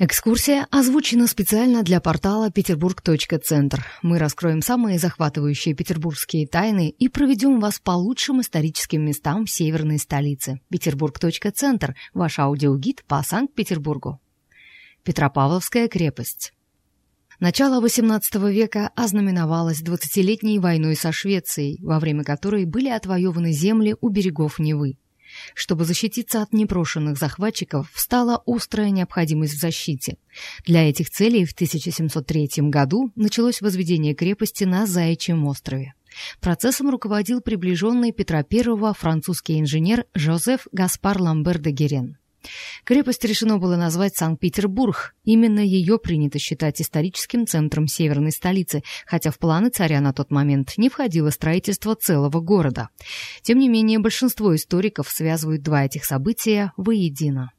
Экскурсия озвучена специально для портала Петербург.центр. Мы раскроем самые захватывающие петербургские тайны и проведем вас по лучшим историческим местам северной столицы. Петербург.центр – ваш аудиогид по Санкт-Петербургу. Петропавловская крепость. Начало XVIII века ознаменовалось двадцатилетней войной со Швецией, во время которой были отвоеваны земли у берегов Невы. Чтобы защититься от непрошенных захватчиков, встала острая необходимость в защите. Для этих целей в 1703 году началось возведение крепости на Заячьем острове. Процессом руководил приближенный Петра I французский инженер Жозеф Гаспар Ламбер де Герен. Крепость решено было назвать Санкт-Петербург. Именно ее принято считать историческим центром северной столицы, хотя в планы царя на тот момент не входило строительство целого города. Тем не менее, большинство историков связывают два этих события воедино.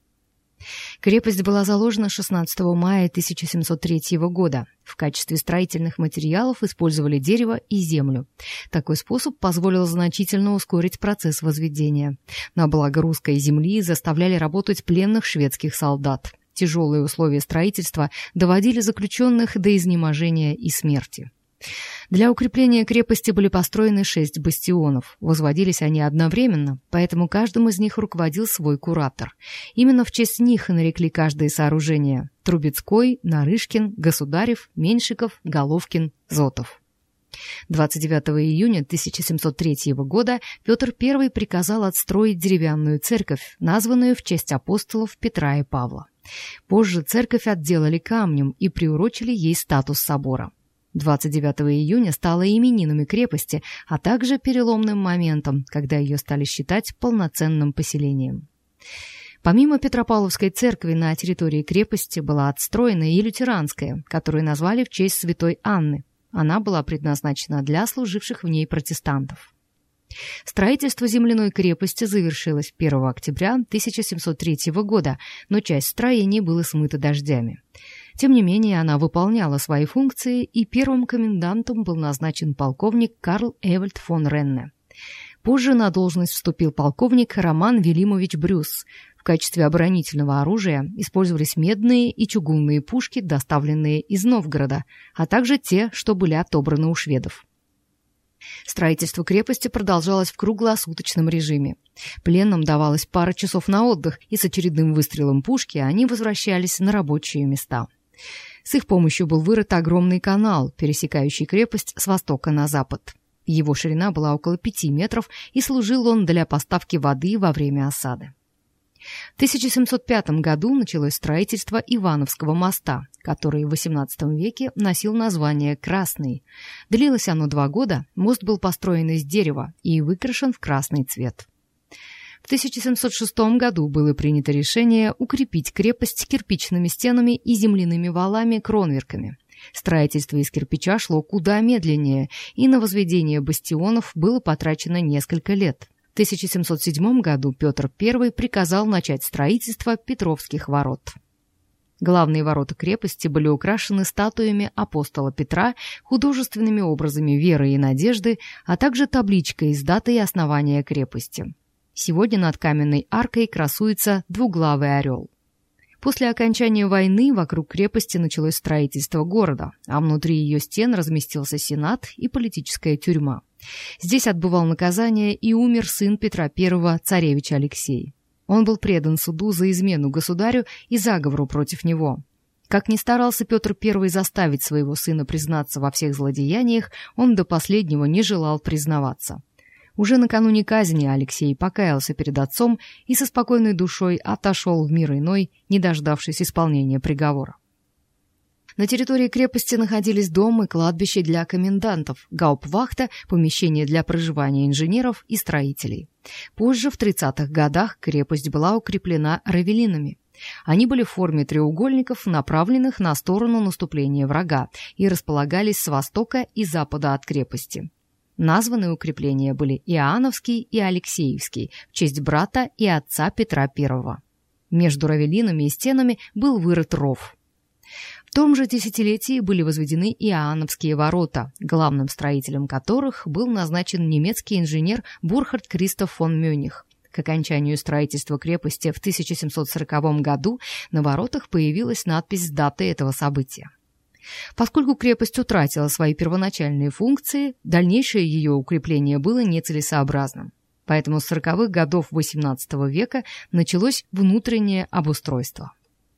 Крепость была заложена 16 мая 1703 года. В качестве строительных материалов использовали дерево и землю. Такой способ позволил значительно ускорить процесс возведения. На благо русской земли заставляли работать пленных шведских солдат. Тяжелые условия строительства доводили заключенных до изнеможения и смерти. Для укрепления крепости были построены шесть бастионов. Возводились они одновременно, поэтому каждым из них руководил свой куратор. Именно в честь них нарекли каждое сооружение – Трубецкой, Нарышкин, Государев, Меньшиков, Головкин, Зотов. 29 июня 1703 года Петр I приказал отстроить деревянную церковь, названную в честь апостолов Петра и Павла. Позже церковь отделали камнем и приурочили ей статус собора. 29 июня стала именинами крепости, а также переломным моментом, когда ее стали считать полноценным поселением. Помимо Петропавловской церкви на территории крепости была отстроена и лютеранская, которую назвали в честь святой Анны. Она была предназначена для служивших в ней протестантов. Строительство земляной крепости завершилось 1 октября 1703 года, но часть строений была смыта дождями. Тем не менее, она выполняла свои функции, и первым комендантом был назначен полковник Карл Эвальд фон Ренне. Позже на должность вступил полковник Роман Велимович Брюс. В качестве оборонительного оружия использовались медные и чугунные пушки, доставленные из Новгорода, а также те, что были отобраны у шведов. Строительство крепости продолжалось в круглосуточном режиме. Пленным давалось пара часов на отдых, и с очередным выстрелом пушки они возвращались на рабочие места. С их помощью был вырыт огромный канал, пересекающий крепость с востока на запад. Его ширина была около пяти метров, и служил он для поставки воды во время осады. В 1705 году началось строительство Ивановского моста, который в XVIII веке носил название «Красный». Длилось оно два года, мост был построен из дерева и выкрашен в красный цвет. В 1706 году было принято решение укрепить крепость кирпичными стенами и земляными валами-кронверками. Строительство из кирпича шло куда медленнее, и на возведение бастионов было потрачено несколько лет. В 1707 году Петр I приказал начать строительство Петровских ворот. Главные ворота крепости были украшены статуями апостола Петра, художественными образами веры и надежды, а также табличкой с датой основания крепости. Сегодня над каменной аркой красуется двуглавый орел. После окончания войны вокруг крепости началось строительство города, а внутри ее стен разместился сенат и политическая тюрьма. Здесь отбывал наказание и умер сын Петра I, царевич Алексей. Он был предан суду за измену государю и заговору против него. Как ни старался Петр I заставить своего сына признаться во всех злодеяниях, он до последнего не желал признаваться. Уже накануне казни Алексей покаялся перед отцом и со спокойной душой отошел в мир иной, не дождавшись исполнения приговора. На территории крепости находились дом и кладбище для комендантов, гауптвахта, помещение для проживания инженеров и строителей. Позже, в 30-х годах, крепость была укреплена равелинами. Они были в форме треугольников, направленных на сторону наступления врага, и располагались с востока и запада от крепости. Названы укрепления были Иоанновский и Алексеевский в честь брата и отца Петра I. Между равелинами и стенами был вырыт ров. В том же десятилетии были возведены Иоанновские ворота, главным строителем которых был назначен немецкий инженер Бурхард Кристоф фон Мюних. К окончанию строительства крепости в 1740 году на воротах появилась надпись с датой этого события. Поскольку крепость утратила свои первоначальные функции, дальнейшее ее укрепление было нецелесообразным. Поэтому с 40-х годов XVIII века началось внутреннее обустройство.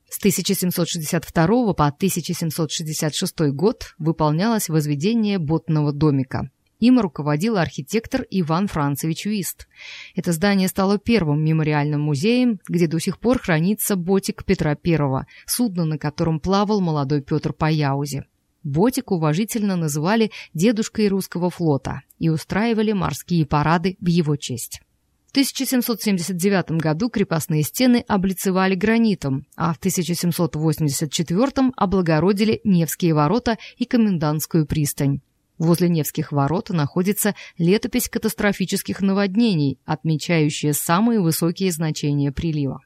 С 1762 по 1766 год выполнялось возведение ботного домика. Им руководил архитектор Иван Францевич Вист. Это здание стало первым мемориальным музеем, где до сих пор хранится ботик Петра I, судно, на котором плавал молодой Петр по Яузе. Ботик уважительно называли «дедушкой русского флота» и устраивали морские парады в его честь. В 1779 году крепостные стены облицевали гранитом, а в 1784 облагородили Невские ворота и Комендантскую пристань. Возле Невских ворот находится летопись катастрофических наводнений, отмечающая самые высокие значения прилива.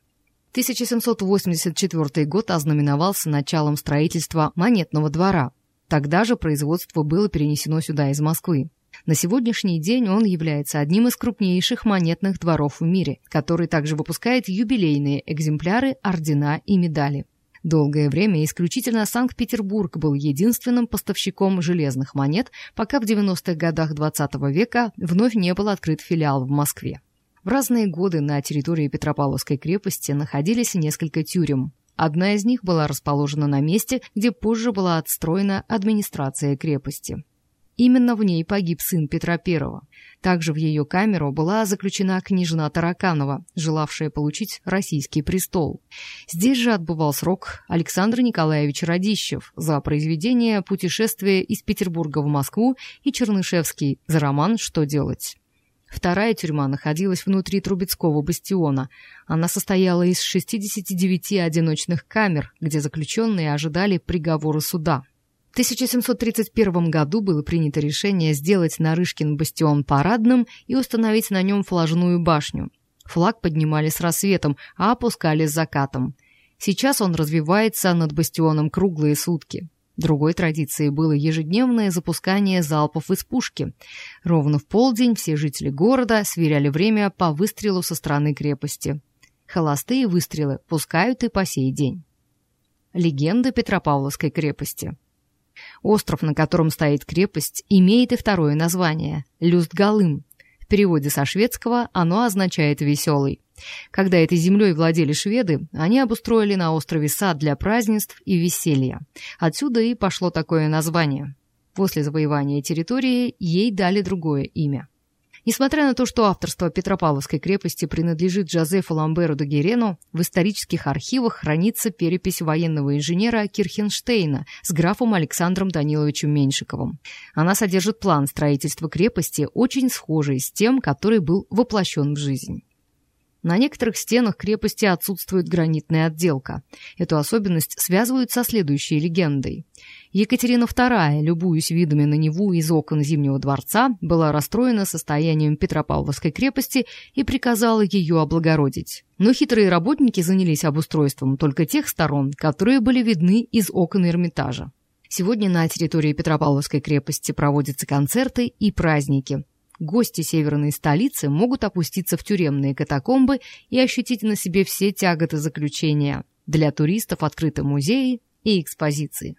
1784 год ознаменовался началом строительства монетного двора. Тогда же производство было перенесено сюда из Москвы. На сегодняшний день он является одним из крупнейших монетных дворов в мире, который также выпускает юбилейные экземпляры, ордена и медали. Долгое время исключительно Санкт-Петербург был единственным поставщиком железных монет, пока в 90-х годах XX -го века вновь не был открыт филиал в Москве. В разные годы на территории Петропавловской крепости находились несколько тюрем. Одна из них была расположена на месте, где позже была отстроена администрация крепости. Именно в ней погиб сын Петра I. Также в ее камеру была заключена княжна Тараканова, желавшая получить российский престол. Здесь же отбывал срок Александр Николаевич Радищев за произведение «Путешествие из Петербурга в Москву» и Чернышевский за роман «Что делать?». Вторая тюрьма находилась внутри Трубецкого бастиона. Она состояла из 69 одиночных камер, где заключенные ожидали приговора суда. В 1731 году было принято решение сделать Нарышкин бастион парадным и установить на нем флажную башню. Флаг поднимали с рассветом, а опускали с закатом. Сейчас он развивается над бастионом круглые сутки. Другой традицией было ежедневное запускание залпов из пушки. Ровно в полдень все жители города сверяли время по выстрелу со стороны крепости. Холостые выстрелы пускают и по сей день. Легенда Петропавловской крепости Остров, на котором стоит крепость, имеет и второе название – Люстгалым. В переводе со шведского оно означает «веселый». Когда этой землей владели шведы, они обустроили на острове сад для празднеств и веселья. Отсюда и пошло такое название. После завоевания территории ей дали другое имя – Несмотря на то, что авторство Петропавловской крепости принадлежит Жозефу Ламберу де Герену, в исторических архивах хранится перепись военного инженера Кирхенштейна с графом Александром Даниловичем Меньшиковым. Она содержит план строительства крепости, очень схожий с тем, который был воплощен в жизнь. На некоторых стенах крепости отсутствует гранитная отделка. Эту особенность связывают со следующей легендой. Екатерина II, любуясь видами на Неву из окон Зимнего дворца, была расстроена состоянием Петропавловской крепости и приказала ее облагородить. Но хитрые работники занялись обустройством только тех сторон, которые были видны из окон Эрмитажа. Сегодня на территории Петропавловской крепости проводятся концерты и праздники. Гости северной столицы могут опуститься в тюремные катакомбы и ощутить на себе все тяготы заключения. Для туристов открыты музеи и экспозиции.